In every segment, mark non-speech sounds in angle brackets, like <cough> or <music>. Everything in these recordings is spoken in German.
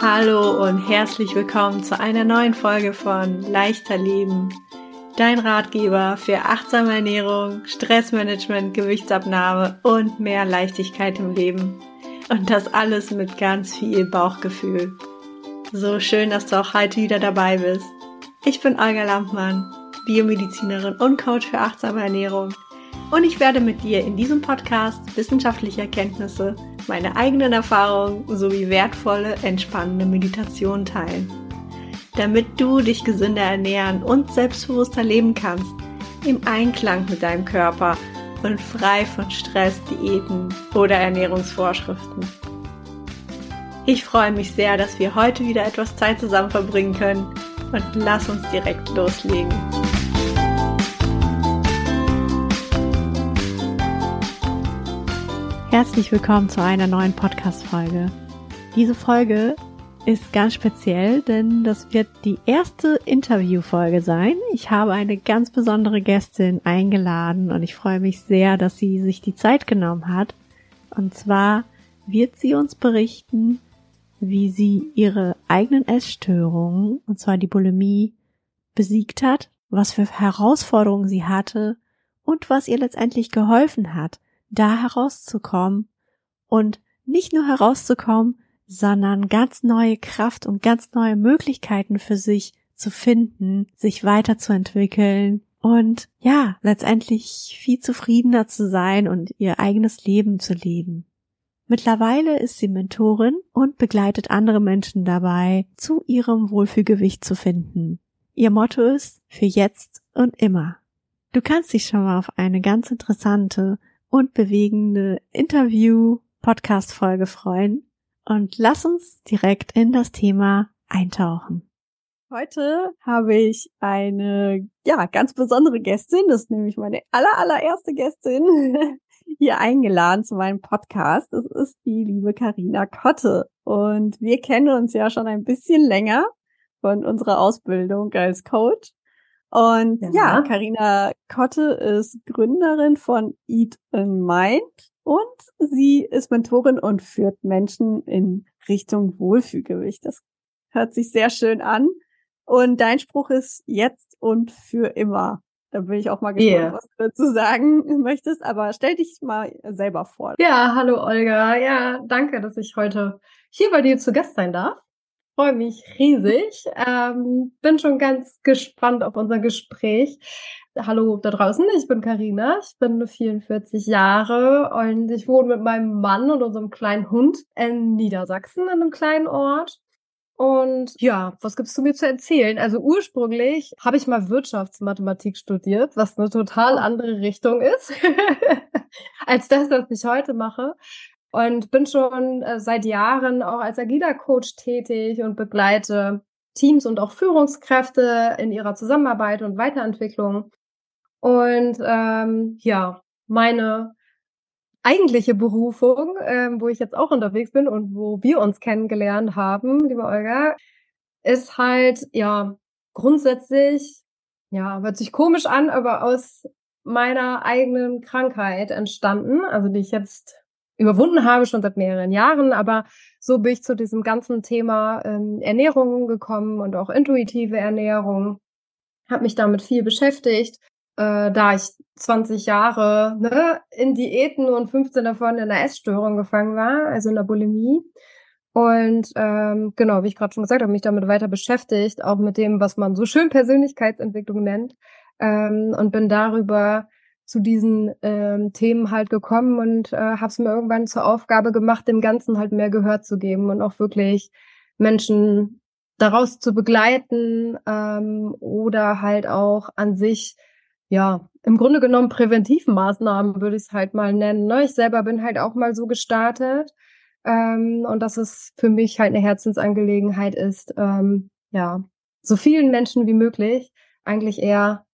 Hallo und herzlich willkommen zu einer neuen Folge von Leichter Leben. Dein Ratgeber für achtsame Ernährung, Stressmanagement, Gewichtsabnahme und mehr Leichtigkeit im Leben. Und das alles mit ganz viel Bauchgefühl. So schön, dass du auch heute wieder dabei bist. Ich bin Olga Lampmann, Biomedizinerin und Coach für achtsame Ernährung. Und ich werde mit dir in diesem Podcast wissenschaftliche Erkenntnisse meine eigenen Erfahrungen sowie wertvolle, entspannende Meditationen teilen. Damit du dich gesünder ernähren und selbstbewusster leben kannst, im Einklang mit deinem Körper und frei von Stress, Diäten oder Ernährungsvorschriften. Ich freue mich sehr, dass wir heute wieder etwas Zeit zusammen verbringen können und lass uns direkt loslegen. Herzlich willkommen zu einer neuen Podcast-Folge. Diese Folge ist ganz speziell, denn das wird die erste Interview-Folge sein. Ich habe eine ganz besondere Gästin eingeladen und ich freue mich sehr, dass sie sich die Zeit genommen hat. Und zwar wird sie uns berichten, wie sie ihre eigenen Essstörungen, und zwar die Bulimie, besiegt hat, was für Herausforderungen sie hatte und was ihr letztendlich geholfen hat, da herauszukommen und nicht nur herauszukommen, sondern ganz neue Kraft und ganz neue Möglichkeiten für sich zu finden, sich weiterzuentwickeln und ja, letztendlich viel zufriedener zu sein und ihr eigenes Leben zu leben. Mittlerweile ist sie Mentorin und begleitet andere Menschen dabei, zu ihrem Wohlfühlgewicht zu finden. Ihr Motto ist für jetzt und immer. Du kannst dich schon mal auf eine ganz interessante und bewegende Interview-Podcast-Folge freuen und lass uns direkt in das Thema eintauchen. Heute habe ich eine, ja, ganz besondere Gästin, das ist nämlich meine aller, allererste Gästin <laughs> hier eingeladen zu meinem Podcast. Das ist die liebe Karina Kotte. Und wir kennen uns ja schon ein bisschen länger von unserer Ausbildung als Coach. Und ja, Karina Kotte ist Gründerin von Eat in Mind und sie ist Mentorin und führt Menschen in Richtung Wohlfühlgewicht. Das hört sich sehr schön an. Und dein Spruch ist jetzt und für immer. Da bin ich auch mal gespannt, yeah. was du dazu sagen <laughs> möchtest. Aber stell dich mal selber vor. Ja, hallo Olga. Ja, danke, dass ich heute hier bei dir zu Gast sein darf freue mich riesig. Ähm, bin schon ganz gespannt auf unser Gespräch. Hallo da draußen, ich bin Karina, ich bin 44 Jahre und ich wohne mit meinem Mann und unserem kleinen Hund in Niedersachsen, in einem kleinen Ort. Und ja, was gibt's zu mir zu erzählen? Also ursprünglich habe ich mal Wirtschaftsmathematik studiert, was eine total andere Richtung ist <laughs> als das, was ich heute mache und bin schon äh, seit Jahren auch als agiler Coach tätig und begleite Teams und auch Führungskräfte in ihrer Zusammenarbeit und Weiterentwicklung. Und ähm, ja, meine eigentliche Berufung, ähm, wo ich jetzt auch unterwegs bin und wo wir uns kennengelernt haben, liebe Olga, ist halt ja grundsätzlich, ja, hört sich komisch an, aber aus meiner eigenen Krankheit entstanden, also die ich jetzt überwunden habe, schon seit mehreren Jahren. Aber so bin ich zu diesem ganzen Thema ähm, Ernährung gekommen und auch intuitive Ernährung. Habe mich damit viel beschäftigt, äh, da ich 20 Jahre ne, in Diäten und 15 davon in einer Essstörung gefangen war, also in der Bulimie. Und ähm, genau, wie ich gerade schon gesagt habe, mich damit weiter beschäftigt, auch mit dem, was man so schön Persönlichkeitsentwicklung nennt. Ähm, und bin darüber zu diesen ähm, Themen halt gekommen und äh, habe es mir irgendwann zur Aufgabe gemacht, dem Ganzen halt mehr Gehör zu geben und auch wirklich Menschen daraus zu begleiten ähm, oder halt auch an sich, ja, im Grunde genommen Präventivmaßnahmen würde ich es halt mal nennen. Ne? Ich selber bin halt auch mal so gestartet ähm, und dass es für mich halt eine Herzensangelegenheit ist, ähm, ja, so vielen Menschen wie möglich eigentlich eher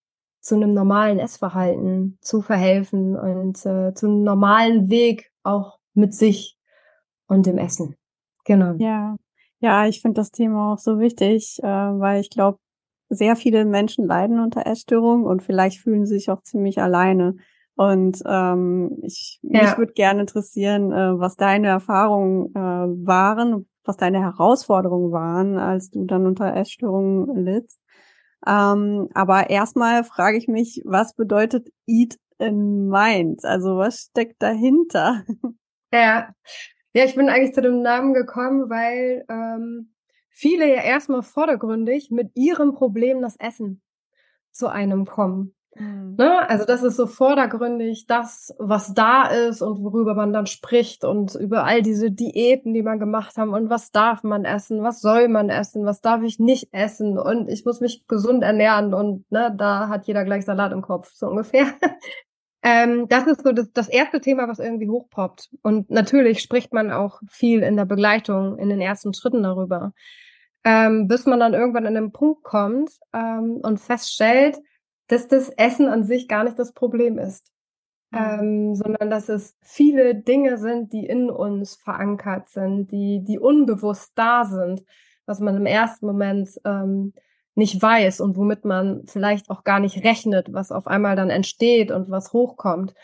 zu einem normalen Essverhalten zu verhelfen und äh, zu einem normalen Weg auch mit sich und dem Essen. Genau. Ja, ja, ich finde das Thema auch so wichtig, äh, weil ich glaube, sehr viele Menschen leiden unter Essstörungen und vielleicht fühlen sie sich auch ziemlich alleine. Und ähm, ich, ja. mich würde gerne interessieren, äh, was deine Erfahrungen äh, waren, was deine Herausforderungen waren, als du dann unter Essstörungen littst. Ähm, aber erstmal frage ich mich, was bedeutet Eat in Mind? Also was steckt dahinter? Ja, ja, ich bin eigentlich zu dem Namen gekommen, weil ähm, viele ja erstmal vordergründig mit ihrem Problem das Essen zu einem kommen. Mhm. Ne? Also das ist so vordergründig das, was da ist und worüber man dann spricht und über all diese Diäten, die man gemacht haben und was darf man essen, was soll man essen, was darf ich nicht essen und ich muss mich gesund ernähren und ne, da hat jeder gleich Salat im Kopf, so ungefähr. <laughs> ähm, das ist so das, das erste Thema, was irgendwie hochpoppt. Und natürlich spricht man auch viel in der Begleitung, in den ersten Schritten darüber. Ähm, bis man dann irgendwann an den Punkt kommt ähm, und feststellt, dass das Essen an sich gar nicht das Problem ist, mhm. ähm, sondern dass es viele Dinge sind, die in uns verankert sind, die, die unbewusst da sind, was man im ersten Moment ähm, nicht weiß und womit man vielleicht auch gar nicht rechnet, was auf einmal dann entsteht und was hochkommt.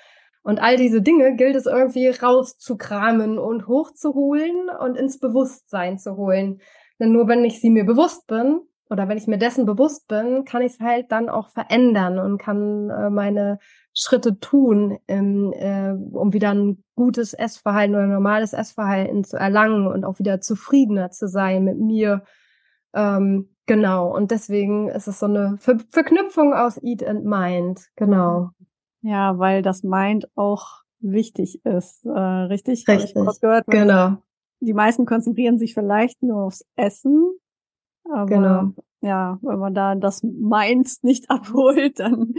Und all diese Dinge gilt es irgendwie rauszukramen und hochzuholen und ins Bewusstsein zu holen. Denn nur wenn ich sie mir bewusst bin, oder wenn ich mir dessen bewusst bin, kann ich es halt dann auch verändern und kann äh, meine Schritte tun, ähm, äh, um wieder ein gutes Essverhalten oder normales Essverhalten zu erlangen und auch wieder zufriedener zu sein mit mir. Ähm, genau. Und deswegen ist es so eine Ver Verknüpfung aus Eat and Mind. Genau. Ja, weil das Mind auch wichtig ist. Äh, richtig? Richtig. Gehört, genau. Die meisten konzentrieren sich vielleicht nur aufs Essen, aber genau. ja, wenn man da das Mind nicht <laughs> abholt, dann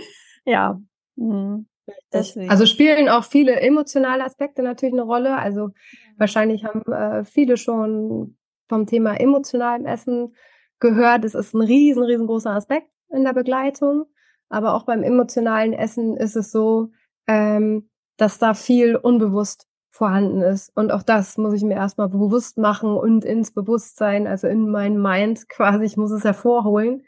ja. Mh, also spielen auch viele emotionale Aspekte natürlich eine Rolle. Also wahrscheinlich haben äh, viele schon vom Thema emotionalem Essen gehört. Es ist ein riesen, riesengroßer Aspekt in der Begleitung. Aber auch beim emotionalen Essen ist es so, ähm, dass da viel unbewusst vorhanden ist. Und auch das muss ich mir erstmal bewusst machen und ins Bewusstsein, also in mein Mind quasi, ich muss es hervorholen,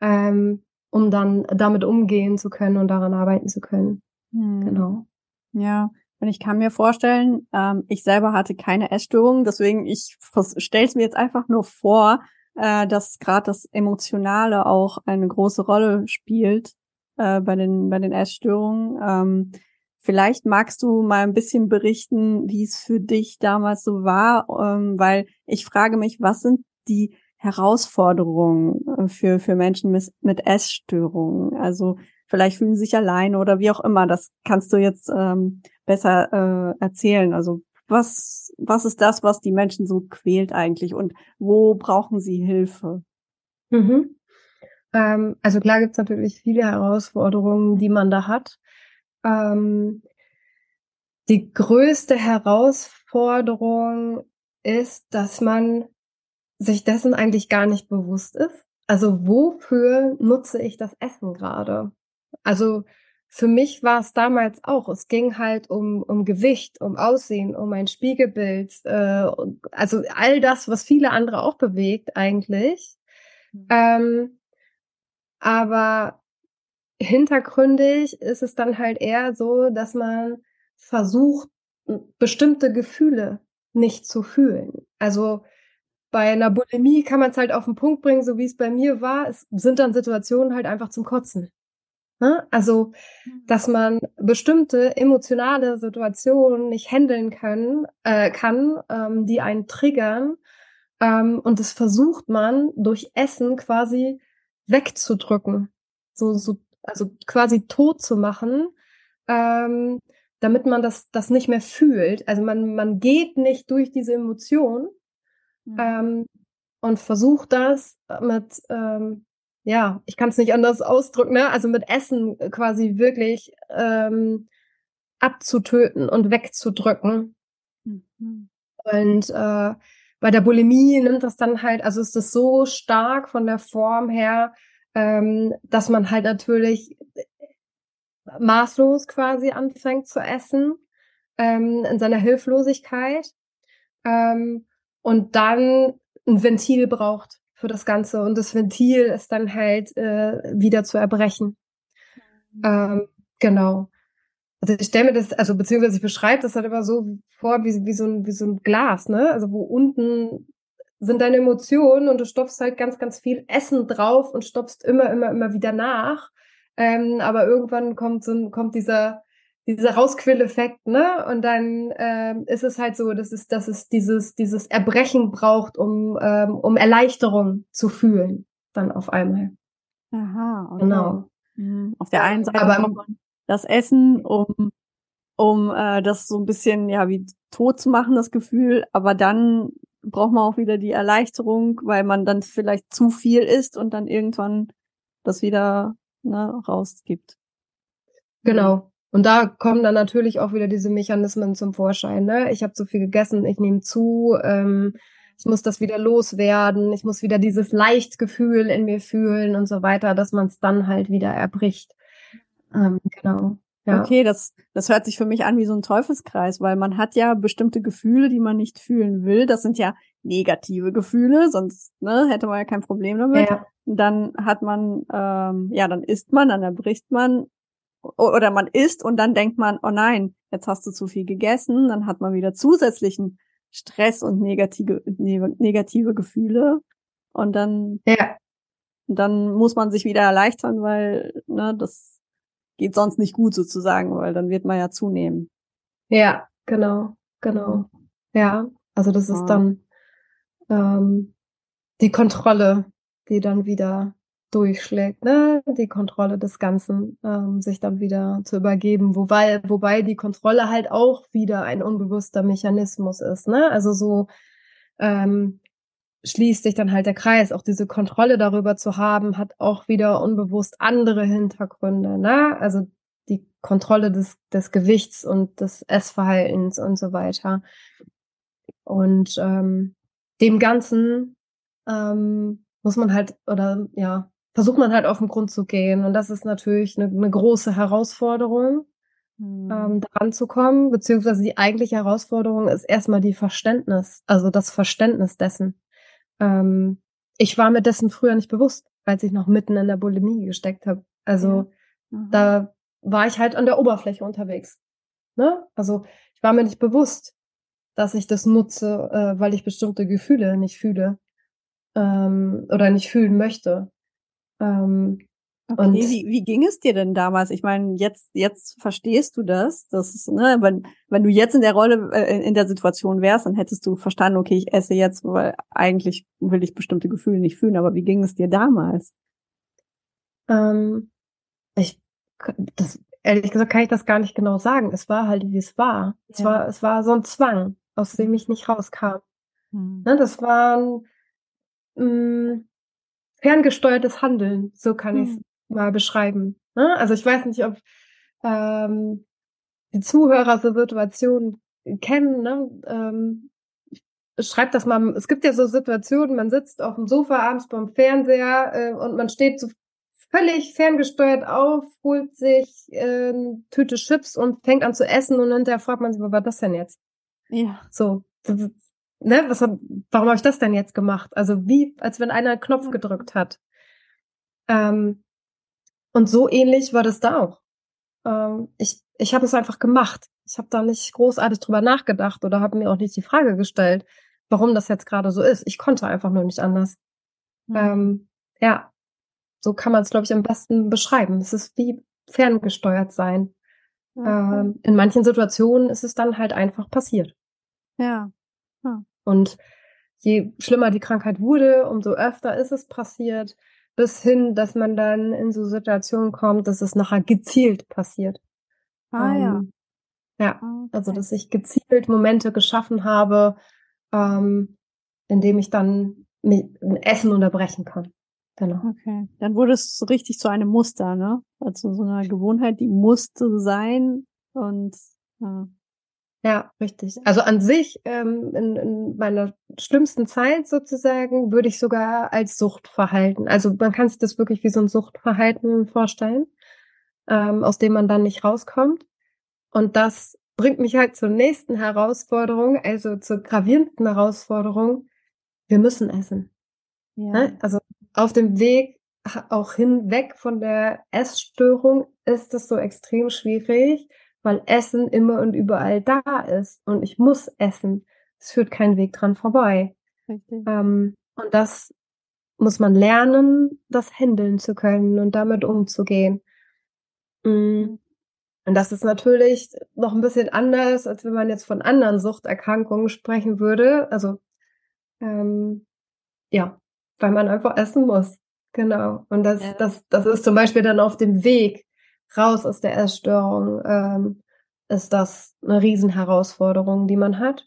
ähm, um dann damit umgehen zu können und daran arbeiten zu können. Hm. Genau. Ja, und ich kann mir vorstellen, ähm, ich selber hatte keine Essstörung, deswegen ich stelle es mir jetzt einfach nur vor, äh, dass gerade das Emotionale auch eine große Rolle spielt äh, bei den bei den Essstörungen. Ähm, Vielleicht magst du mal ein bisschen berichten, wie es für dich damals so war, ähm, weil ich frage mich, was sind die Herausforderungen äh, für, für Menschen mit, mit Essstörungen? Also vielleicht fühlen sie sich allein oder wie auch immer. Das kannst du jetzt ähm, besser äh, erzählen. Also was, was ist das, was die Menschen so quält eigentlich und wo brauchen sie Hilfe? Mhm. Ähm, also klar gibt's natürlich viele Herausforderungen, die man da hat. Ähm, die größte Herausforderung ist, dass man sich dessen eigentlich gar nicht bewusst ist. Also wofür nutze ich das Essen gerade? Also für mich war es damals auch. Es ging halt um, um Gewicht, um Aussehen, um ein Spiegelbild. Äh, also all das, was viele andere auch bewegt eigentlich. Mhm. Ähm, aber hintergründig ist es dann halt eher so, dass man versucht, bestimmte Gefühle nicht zu fühlen. Also bei einer Bulimie kann man es halt auf den Punkt bringen, so wie es bei mir war. Es sind dann Situationen halt einfach zum Kotzen. Ne? Also, mhm. dass man bestimmte emotionale Situationen nicht handeln können, äh, kann, ähm, die einen triggern. Ähm, und das versucht man durch Essen quasi wegzudrücken. So, so also quasi tot zu machen, ähm, damit man das, das nicht mehr fühlt. Also man, man geht nicht durch diese Emotion mhm. ähm, und versucht das mit, ähm, ja, ich kann es nicht anders ausdrücken, ne? also mit Essen quasi wirklich ähm, abzutöten und wegzudrücken. Mhm. Und äh, bei der Bulimie nimmt das dann halt, also ist das so stark von der Form her, ähm, dass man halt natürlich maßlos quasi anfängt zu essen ähm, in seiner Hilflosigkeit ähm, und dann ein Ventil braucht für das Ganze und das Ventil ist dann halt äh, wieder zu erbrechen. Mhm. Ähm, genau. Also ich stelle mir das, also beziehungsweise ich beschreibe das halt immer so vor wie, wie, so ein, wie so ein Glas, ne? Also wo unten sind deine Emotionen und du stopfst halt ganz, ganz viel Essen drauf und stopfst immer, immer, immer wieder nach. Ähm, aber irgendwann kommt so kommt dieser dieser Rausquilleffekt, ne? Und dann ähm, ist es halt so, dass es, dass es dieses, dieses Erbrechen braucht, um, ähm, um Erleichterung zu fühlen, dann auf einmal. Aha, okay. Genau. Mhm. Auf der einen Seite Aber- braucht man das Essen, um, um äh, das so ein bisschen ja wie tot zu machen, das Gefühl, aber dann braucht man auch wieder die Erleichterung, weil man dann vielleicht zu viel isst und dann irgendwann das wieder ne, rausgibt. Genau. Und da kommen dann natürlich auch wieder diese Mechanismen zum Vorschein. Ne? Ich habe zu viel gegessen, ich nehme zu, ähm, ich muss das wieder loswerden, ich muss wieder dieses Leichtgefühl in mir fühlen und so weiter, dass man es dann halt wieder erbricht. Ähm, genau. Ja. Okay, das, das hört sich für mich an wie so ein Teufelskreis, weil man hat ja bestimmte Gefühle, die man nicht fühlen will. Das sind ja negative Gefühle, sonst ne, hätte man ja kein Problem damit. Ja. Dann hat man, ähm, ja, dann isst man, dann erbricht man oder man isst und dann denkt man, oh nein, jetzt hast du zu viel gegessen, dann hat man wieder zusätzlichen Stress und negative, ne- negative Gefühle und dann, ja. dann muss man sich wieder erleichtern, weil ne, das geht sonst nicht gut sozusagen, weil dann wird man ja zunehmen. Ja, genau, genau. Ja, also das ist dann ähm, die Kontrolle, die dann wieder durchschlägt, ne? Die Kontrolle des Ganzen, ähm, sich dann wieder zu übergeben, wobei, wobei die Kontrolle halt auch wieder ein unbewusster Mechanismus ist, ne? Also so ähm, schließt sich dann halt der Kreis. Auch diese Kontrolle darüber zu haben, hat auch wieder unbewusst andere Hintergründe, ne? Also die Kontrolle des, des Gewichts und des Essverhaltens und so weiter. Und ähm, dem Ganzen ähm, muss man halt, oder ja, versucht man halt auf den Grund zu gehen. Und das ist natürlich eine, eine große Herausforderung, ähm, daran zu kommen, beziehungsweise die eigentliche Herausforderung ist erstmal die Verständnis, also das Verständnis dessen. Ähm, ich war mir dessen früher nicht bewusst, als ich noch mitten in der Bulimie gesteckt habe. Also Mhm. da war ich halt an der Oberfläche unterwegs. Ne? Also ich war mir nicht bewusst, dass ich das nutze, äh, weil ich bestimmte Gefühle nicht fühle ähm, oder nicht fühlen möchte. Ähm, Okay, Und- wie, wie ging es dir denn damals? Ich meine, jetzt, jetzt verstehst du das. Das ist, ne, wenn, wenn du jetzt in der Rolle, äh, in- der Situation wärst, dann hättest du verstanden, okay, ich esse jetzt, weil eigentlich will ich bestimmte Gefühle nicht fühlen. Aber wie ging es dir damals? ähm, ich, das, ehrlich gesagt, kann ich das gar nicht genau sagen. Es war halt, wie es war. Es Ja. war, es war so ein Zwang, aus dem ich nicht rauskam. Hm. Ne, das war ein mh, ferngesteuertes Handeln, so kann ich es Hm. Mal beschreiben. Ne? Also ich weiß nicht, ob ähm, die Zuhörer so Situationen kennen. Ne? Ähm, schreibt das mal. Es gibt ja so Situationen, man sitzt auf dem Sofa abends beim Fernseher äh, und man steht so völlig ferngesteuert auf, holt sich äh, eine Tüte Chips und fängt an zu essen und hinterher fragt man sich, was war das denn jetzt? Ja. So, ne, was warum habe ich das denn jetzt gemacht? Also wie, als wenn einer einen Knopf gedrückt hat. Ähm, und so ähnlich war das da auch. Ähm, ich ich habe es einfach gemacht. Ich habe da nicht großartig drüber nachgedacht oder habe mir auch nicht die Frage gestellt, warum das jetzt gerade so ist. Ich konnte einfach nur nicht anders. Hm. Ähm, ja, so kann man es, glaube ich, am besten beschreiben. Es ist wie ferngesteuert sein. Okay. Ähm, in manchen Situationen ist es dann halt einfach passiert. ja. Und je schlimmer die Krankheit wurde, umso öfter ist es passiert, bis hin, dass man dann in so Situationen kommt, dass es nachher gezielt passiert. Ah, ja. Ähm, ja, Okay. also dass ich gezielt Momente geschaffen habe, ähm, in dem ich dann Essen unterbrechen kann. Genau. Okay. Dann wurde es so richtig zu einem Muster, ne? Also so eine Gewohnheit, die musste sein und ja. Ja, richtig. Also an sich, ähm, in, in meiner schlimmsten Zeit sozusagen, würde ich sogar als Suchtverhalten, also man kann sich das wirklich wie so ein Suchtverhalten vorstellen, ähm, aus dem man dann nicht rauskommt. Und das bringt mich halt zur nächsten Herausforderung, also zur gravierenden Herausforderung. Wir müssen essen. ja. Ne? Also auf dem Weg auch hinweg von der Essstörung ist es so extrem schwierig, weil Essen immer und überall da ist und ich muss essen. Es führt kein Weg dran vorbei. Richtig. Ähm, und das muss man lernen, das handeln zu können und damit umzugehen. Mhm. Und das ist natürlich noch ein bisschen anders, als wenn man jetzt von anderen Suchterkrankungen sprechen würde. Also ähm, ja, weil man einfach essen muss. Genau. Und das, ja. das, das ist zum Beispiel dann auf dem Weg raus aus der Essstörung, ähm, ist das eine Riesenherausforderung, die man hat.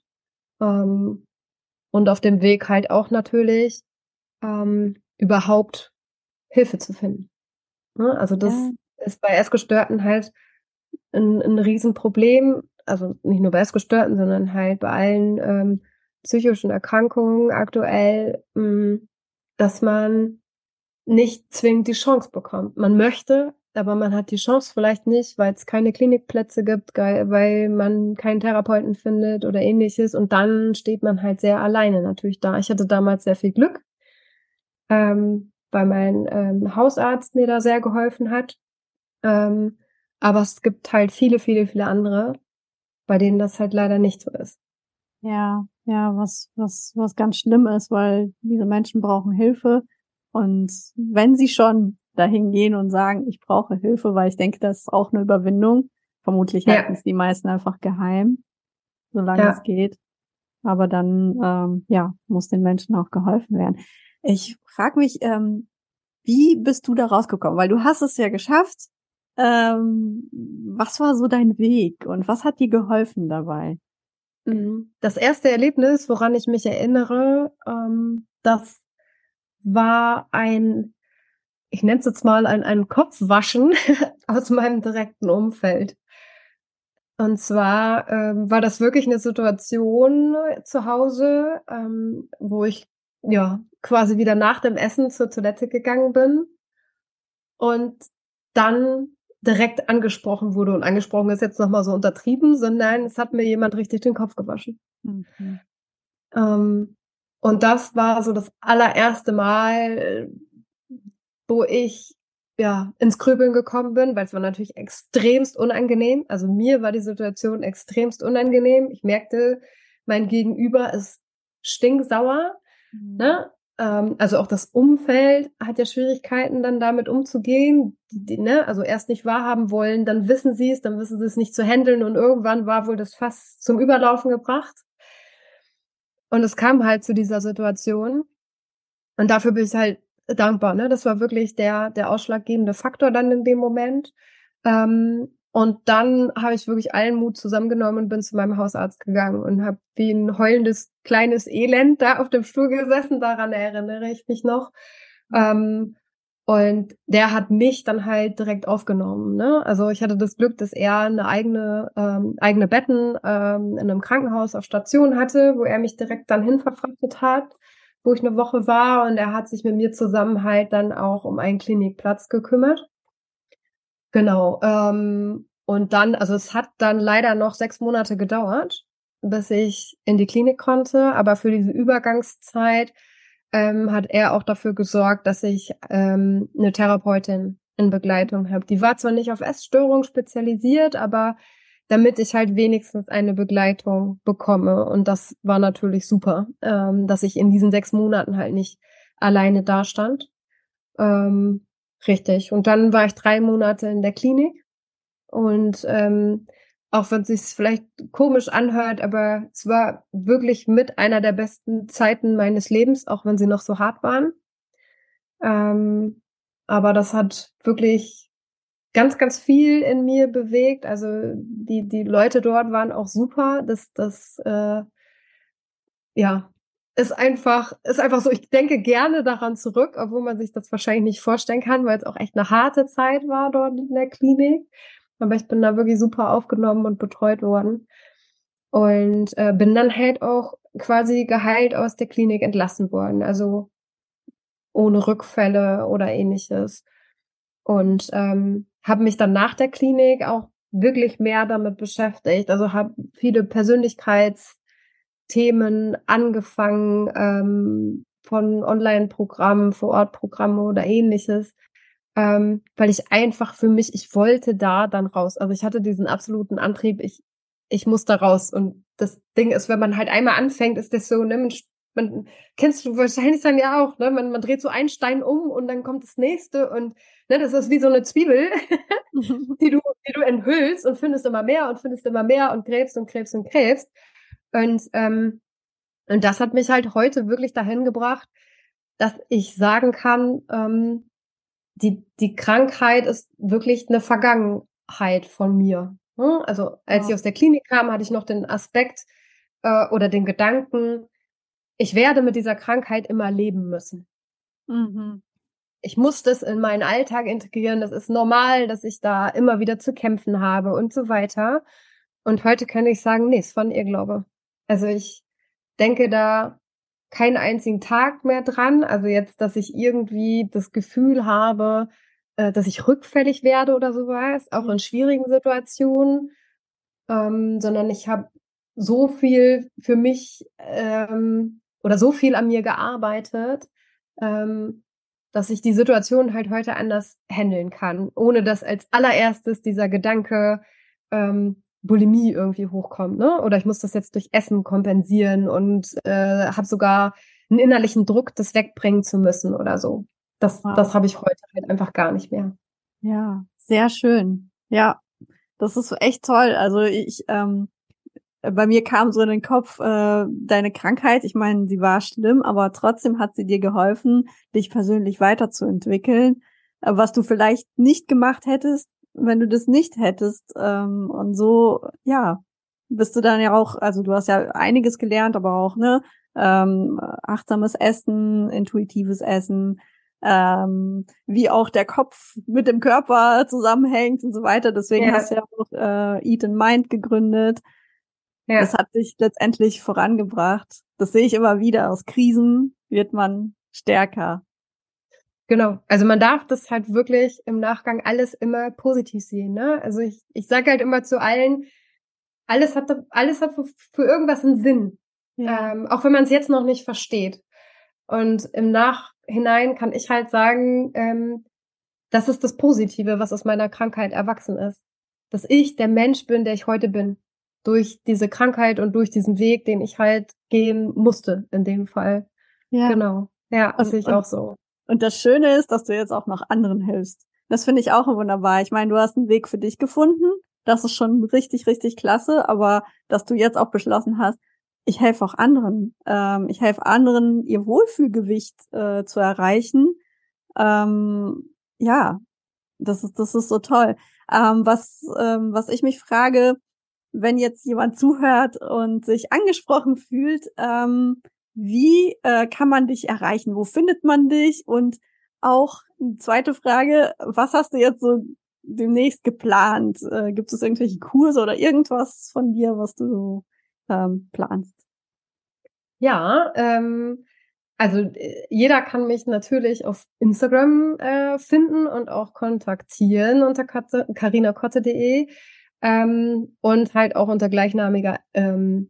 Ähm, und auf dem Weg halt auch natürlich ähm, überhaupt Hilfe zu finden. Ne? Also das ja. ist bei Essgestörten halt ein, ein Riesenproblem. Also nicht nur bei Essgestörten, sondern halt bei allen ähm, psychischen Erkrankungen aktuell, mh, mm, dass man nicht zwingend die Chance bekommt. Man möchte, aber man hat die Chance vielleicht nicht, weil es keine Klinikplätze gibt, weil man keinen Therapeuten findet oder ähnliches. Und dann steht man halt sehr alleine natürlich da. Ich hatte damals sehr viel Glück, ähm, weil mein ähm, Hausarzt mir da sehr geholfen hat. Ähm, aber es gibt halt viele, viele, viele andere, bei denen das halt leider nicht so ist. Ja, ja, was, was, was ganz schlimm ist, weil diese Menschen brauchen Hilfe. Und wenn sie schon dahin gehen und sagen, ich brauche Hilfe, weil ich denke, das ist auch eine Überwindung. Vermutlich halten es die meisten einfach geheim, solange ja. es geht. Aber dann, ähm, ja, muss den Menschen auch geholfen werden. Ich frage mich, ähm, wie bist du da rausgekommen? Weil du hast es ja geschafft. Ähm, was war so dein Weg und was hat dir geholfen dabei? Mhm. Das erste Erlebnis, woran ich mich erinnere, ähm, das war ein ich nenne es jetzt mal ein, ein Kopfwaschen <laughs> aus meinem direkten Umfeld. Und zwar ähm, war das wirklich eine Situation zu Hause, ähm, wo ich ja quasi wieder nach dem Essen zur Toilette gegangen bin und dann direkt angesprochen wurde. Und angesprochen ist jetzt nochmal so untertrieben, sondern es hat mir jemand richtig den Kopf gewaschen. Mhm. Ähm, und das war so das allererste Mal, wo ich ja ins Grübeln gekommen bin, weil es war natürlich extremst unangenehm. Also mir war die Situation extremst unangenehm. Ich merkte, mein Gegenüber ist stinksauer. Mhm. Ne? Ähm, also auch das Umfeld hat ja Schwierigkeiten, dann damit umzugehen. Die, die, ne? Also erst nicht wahrhaben wollen, dann wissen sie es, dann wissen sie es nicht zu handeln und irgendwann war wohl das Fass zum Überlaufen gebracht. Und es kam halt zu dieser Situation. Und dafür bin ich halt dankbar. Ne? Das war wirklich der, der ausschlaggebende Faktor dann in dem Moment. Ähm, und dann habe ich wirklich allen Mut zusammengenommen und bin zu meinem Hausarzt gegangen und habe wie ein heulendes kleines Elend da auf dem Stuhl gesessen. Daran erinnere ich mich noch. Ähm, und der hat mich dann halt direkt aufgenommen. Ne? Also ich hatte das Glück, dass er eine eigene ähm, eigene Betten ähm, in einem Krankenhaus auf Station hatte, wo er mich direkt dann hinverfrachtet hat wo ich eine Woche war und er hat sich mit mir zusammen halt dann auch um einen Klinikplatz gekümmert. Genau. Ähm, und dann, also es hat dann leider noch sechs Monate gedauert, bis ich in die Klinik konnte. Aber für diese Übergangszeit ähm, hat er auch dafür gesorgt, dass ich ähm, eine Therapeutin in Begleitung habe. Die war zwar nicht auf Essstörung spezialisiert, aber damit ich halt wenigstens eine Begleitung bekomme. Und das war natürlich super, ähm, dass ich in diesen sechs Monaten halt nicht alleine dastand. Ähm, richtig. Und dann war ich drei Monate in der Klinik. Und ähm, auch wenn es sich vielleicht komisch anhört, aber es war wirklich mit einer der besten Zeiten meines Lebens, auch wenn sie noch so hart waren. Ähm, aber das hat wirklich ganz, ganz viel in mir bewegt. Also die, die Leute dort waren auch super. Das, das, äh, ja, ist einfach, ist einfach so, ich denke gerne daran zurück, obwohl man sich das wahrscheinlich nicht vorstellen kann, weil es auch echt eine harte Zeit war dort in der Klinik. Aber ich bin da wirklich super aufgenommen und betreut worden. Und äh, bin dann halt auch quasi geheilt aus der Klinik entlassen worden. Also ohne Rückfälle oder ähnliches. Und ähm, habe mich dann nach der Klinik auch wirklich mehr damit beschäftigt. Also habe viele Persönlichkeitsthemen angefangen, ähm, von Online-Programmen, Vor-Ort-Programme oder ähnliches, ähm, weil ich einfach für mich, ich wollte da dann raus. Also ich hatte diesen absoluten Antrieb, ich, ich muss da raus. Und das Ding ist, wenn man halt einmal anfängt, ist das so, ne, man man kennst du wahrscheinlich dann ja auch, ne? Man, man dreht so einen Stein um und dann kommt das nächste und ne, das ist wie so eine Zwiebel, <laughs> <laughs> die du, die du enthüllst und findest immer mehr und findest immer mehr und gräbst und gräbst und gräbst. Und, ähm, und das hat mich halt heute wirklich dahin gebracht, dass ich sagen kann, ähm, die, die Krankheit ist wirklich eine Vergangenheit von mir. Ne? Also als ja. ich aus der Klinik kam, hatte ich noch den Aspekt äh, oder den Gedanken, ich werde mit dieser Krankheit immer leben müssen. Mhm. Ich muss das in meinen Alltag integrieren. Das ist normal, dass ich da immer wieder zu kämpfen habe und so weiter. Und heute kann ich sagen, nee, ist von ihr Glaube. Also ich denke da keinen einzigen Tag mehr dran. Also jetzt, dass ich irgendwie das Gefühl habe, äh, dass ich rückfällig werde oder sowas, auch in schwierigen Situationen, ähm, sondern ich habe so viel für mich ähm, oder so viel an mir gearbeitet, ähm, dass ich die Situation halt heute anders handeln kann, ohne dass als allererstes dieser Gedanke ähm, Bulimie irgendwie hochkommt, ne? Oder ich muss das jetzt durch Essen kompensieren und äh, habe sogar einen innerlichen Druck, das wegbringen zu müssen oder so. Das, wow. das habe ich heute halt einfach gar nicht mehr. Ja, sehr schön. Ja, das ist echt toll. Also ich, ähm, bei mir kam so in den Kopf äh, deine Krankheit. Ich meine, sie war schlimm, aber trotzdem hat sie dir geholfen, dich persönlich weiterzuentwickeln, äh, was du vielleicht nicht gemacht hättest, wenn du das nicht hättest. Ähm, und so, ja, bist du dann ja auch, also du hast ja einiges gelernt, aber auch, ne, ähm, achtsames Essen, intuitives Essen, ähm, wie auch der Kopf mit dem Körper zusammenhängt und so weiter. Deswegen ja. hast du ja auch äh, Eat and Mind gegründet. Ja. Das hat dich letztendlich vorangebracht. Das sehe ich immer wieder. Aus Krisen wird man stärker. Genau. Also man darf das halt wirklich im Nachgang alles immer positiv sehen. Ne? Also ich, ich sage halt immer zu allen, alles hat, alles hat für, für irgendwas einen Sinn. Ja. Ähm, auch wenn man es jetzt noch nicht versteht. Und im Nachhinein kann ich halt sagen, ähm, das ist das Positive, was aus meiner Krankheit erwachsen ist. Dass ich der Mensch bin, der ich heute bin durch diese Krankheit und durch diesen Weg, den ich halt gehen musste in dem Fall. Ja. Genau. Ja, das sehe ich auch so. Und das Schöne ist, dass du jetzt auch noch anderen hilfst. Das finde ich auch wunderbar. Ich meine, du hast einen Weg für dich gefunden. Das ist schon richtig, richtig klasse. Aber dass du jetzt auch beschlossen hast, ich helfe auch anderen. Ähm, ich helfe anderen, ihr Wohlfühlgewicht äh, zu erreichen. Ähm, ja, das ist, das ist so toll. Ähm, was, ähm, was ich mich frage, wenn jetzt jemand zuhört und sich angesprochen fühlt, ähm, wie äh, kann man dich erreichen? Wo findet man dich? Und auch eine zweite Frage, was hast du jetzt so demnächst geplant? Äh, gibt es irgendwelche Kurse oder irgendwas von dir, was du ähm, planst? Ja, ähm, also äh, jeder kann mich natürlich auf Instagram äh, finden und auch kontaktieren unter carinakotte.de ähm, und halt auch unter gleichnamiger ähm,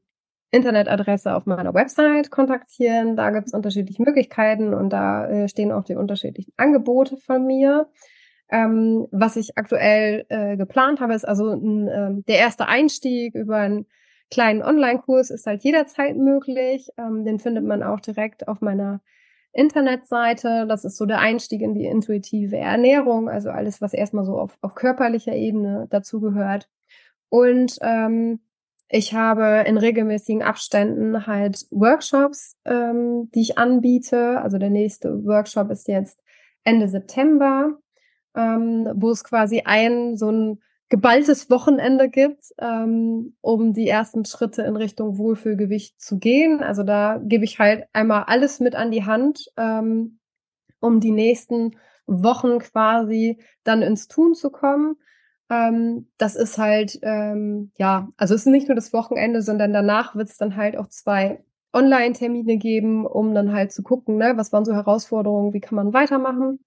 Internetadresse auf meiner Website kontaktieren. Da gibt es unterschiedliche Möglichkeiten und da äh, stehen auch die unterschiedlichen Angebote von mir. Ähm, was ich aktuell äh, geplant habe, ist also ein, äh, der erste Einstieg über einen kleinen Online-Kurs ist halt jederzeit möglich. Ähm, den findet man auch direkt auf meiner Internetseite. Das ist so der Einstieg in die intuitive Ernährung, also alles, was erstmal so auf, auf körperlicher Ebene dazugehört. Und ähm, ich habe in regelmäßigen Abständen halt Workshops, ähm, die ich anbiete. Also der nächste Workshop ist jetzt Ende September, ähm, wo es quasi ein so ein geballtes Wochenende gibt, ähm, um die ersten Schritte in Richtung Wohlfühlgewicht zu gehen. Also da gebe ich halt einmal alles mit an die Hand, ähm, um die nächsten Wochen quasi dann ins Tun zu kommen. Ähm, das ist halt, ähm, ja, also es ist nicht nur das Wochenende, sondern danach wird es dann halt auch zwei Online-Termine geben, um dann halt zu gucken, ne, was waren so Herausforderungen, wie kann man weitermachen.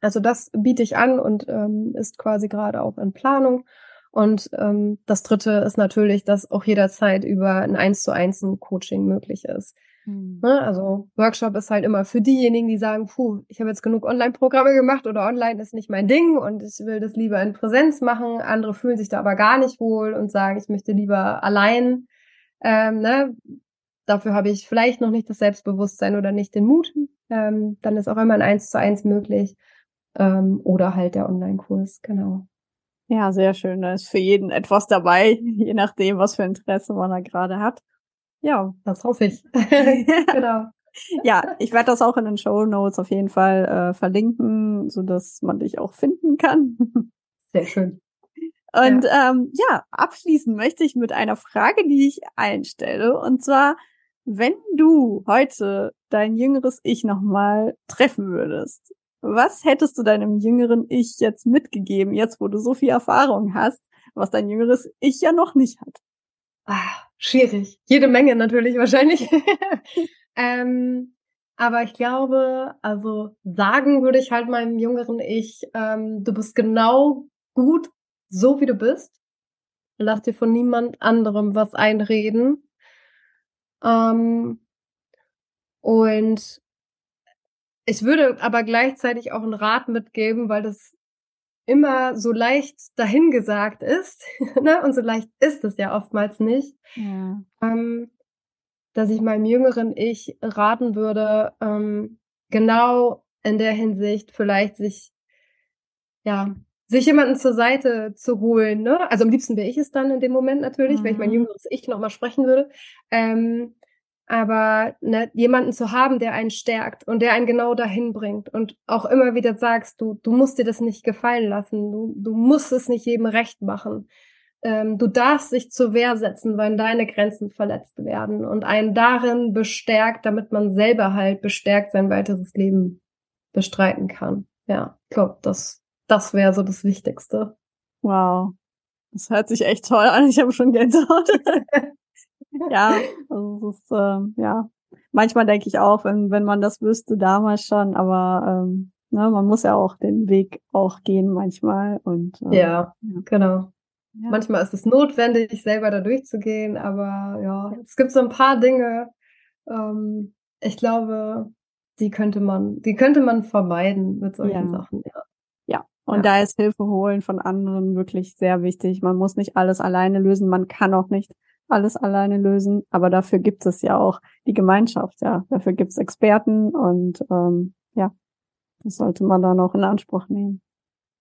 Also das biete ich an und ähm, ist quasi gerade auch in Planung. Und ähm, das Dritte ist natürlich, dass auch jederzeit über ein eins zu eins ein Coaching möglich ist. Mhm. Also Workshop ist halt immer für diejenigen, die sagen, puh, ich habe jetzt genug Online-Programme gemacht oder Online ist nicht mein Ding und ich will das lieber in Präsenz machen. Andere fühlen sich da aber gar nicht wohl und sagen, ich möchte lieber allein ähm, ne, dafür habe ich vielleicht noch nicht das Selbstbewusstsein oder nicht den Mut, ähm, dann ist auch immer ein Eins zu eins möglich. Ähm, oder halt der Online-Kurs, genau. Ja, sehr schön. Da ist für jeden etwas dabei, <laughs> je nachdem, was für Interesse man da gerade hat. Ja. Das hoffe ich. <laughs> genau. <laughs> Ja, ich werde das auch in den Show Notes auf jeden Fall äh, verlinken, so dass man dich auch finden kann. Sehr schön. Und ja. Ähm, ja, abschließen möchte ich mit einer Frage, die ich einstelle. Und zwar, wenn du heute dein jüngeres Ich nochmal treffen würdest, was hättest du deinem jüngeren Ich jetzt mitgegeben, jetzt wo du so viel Erfahrung hast, was dein jüngeres Ich ja noch nicht hat? Ah, schwierig. Jede Menge natürlich wahrscheinlich. <laughs> ähm, aber ich glaube, also sagen würde ich halt meinem jüngeren Ich, ähm, du bist genau gut so, wie du bist. Lass dir von niemand anderem was einreden. Ähm, und ich würde aber gleichzeitig auch einen Rat mitgeben, weil das immer so leicht dahingesagt ist, <laughs> ne? und so leicht ist es ja oftmals nicht, ja. ähm, dass ich meinem jüngeren Ich raten würde, ähm, genau in der Hinsicht vielleicht sich, ja, sich jemanden zur Seite zu holen, ne? Also am liebsten wäre ich es dann in dem Moment natürlich, mhm. wenn ich mein mhm. jüngeres Ich nochmal sprechen würde. Ähm, aber ne, jemanden zu haben, der einen stärkt und der einen genau dahin bringt und auch immer wieder sagst, du, du musst dir das nicht gefallen lassen, du, du musst es nicht jedem recht machen. Ähm, du darfst dich zur Wehr setzen, weil deine Grenzen verletzt werden und einen darin bestärkt, damit man selber halt bestärkt sein weiteres Leben bestreiten kann. Ja, ich glaube, das, das wäre so das Wichtigste. Wow. Das hört sich echt toll an. Ich habe schon Gänsehaut. <laughs> ja, also es ist, äh, ja. Manchmal denke ich auch, wenn, wenn man das wüsste damals schon, aber ähm, ne, man muss ja auch den Weg auch gehen manchmal. Und, äh, ja, ja, genau. Ja. Manchmal ist es notwendig, selber da durchzugehen, aber ja, es gibt so ein paar Dinge, ähm, ich glaube, die könnte man, die könnte man vermeiden mit solchen ja. Sachen, ja. Ja, und ja. da ist Hilfe holen von anderen wirklich sehr wichtig. Man muss nicht alles alleine lösen, man kann auch nicht alles alleine lösen, aber dafür gibt es ja auch die Gemeinschaft, ja. Dafür gibt es Experten und ähm, ja, das sollte man dann auch in Anspruch nehmen.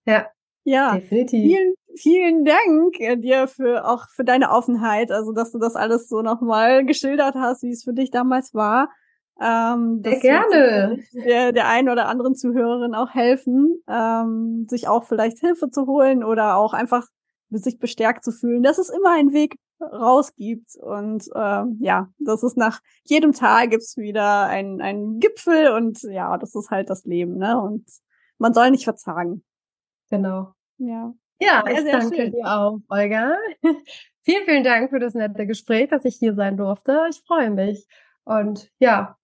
Ja. Ja, definitiv. Vielen, vielen Dank äh, dir für auch für deine Offenheit, also dass du das alles so nochmal geschildert hast, wie es für dich damals war. Ähm, Sehr gerne. Der, der einen oder anderen Zuhörerin auch helfen, ähm, sich auch vielleicht Hilfe zu holen oder auch einfach sich bestärkt zu fühlen, dass es immer einen Weg rausgibt. Und äh, ja, das ist nach jedem Tag gibt's wieder einen, einen Gipfel und ja, das ist halt das Leben, ne? Und man soll nicht verzagen. Genau. Ja. Ja, sehr, ich sehr danke schön. dir auch, Olga. <laughs> vielen, vielen Dank für das nette Gespräch, dass ich hier sein durfte. Ich freue mich. Und ja,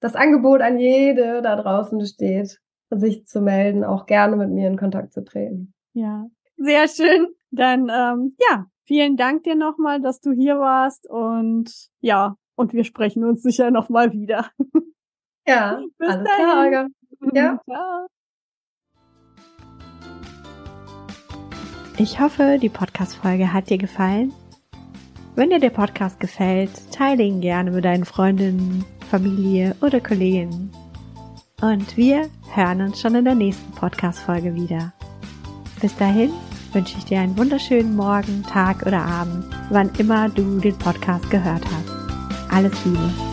das Angebot an jede da draußen steht, sich zu melden, auch gerne mit mir in Kontakt zu treten. Ja, sehr schön. Dann ähm, ja, vielen Dank dir nochmal, dass du hier warst und ja, und wir sprechen uns sicher nochmal wieder. <laughs> Ja, <laughs> Bis alles dahin. klar, Olga. Ja. <laughs> Ciao. Ich hoffe, die Podcast-Folge hat dir gefallen. Wenn dir der Podcast gefällt, teile ihn gerne mit deinen Freundinnen, Familie oder Kollegen. Und wir hören uns schon in der nächsten Podcast-Folge wieder. Bis dahin wünsche ich dir einen wunderschönen Morgen, Tag oder Abend, wann immer du den Podcast gehört hast. Alles Liebe.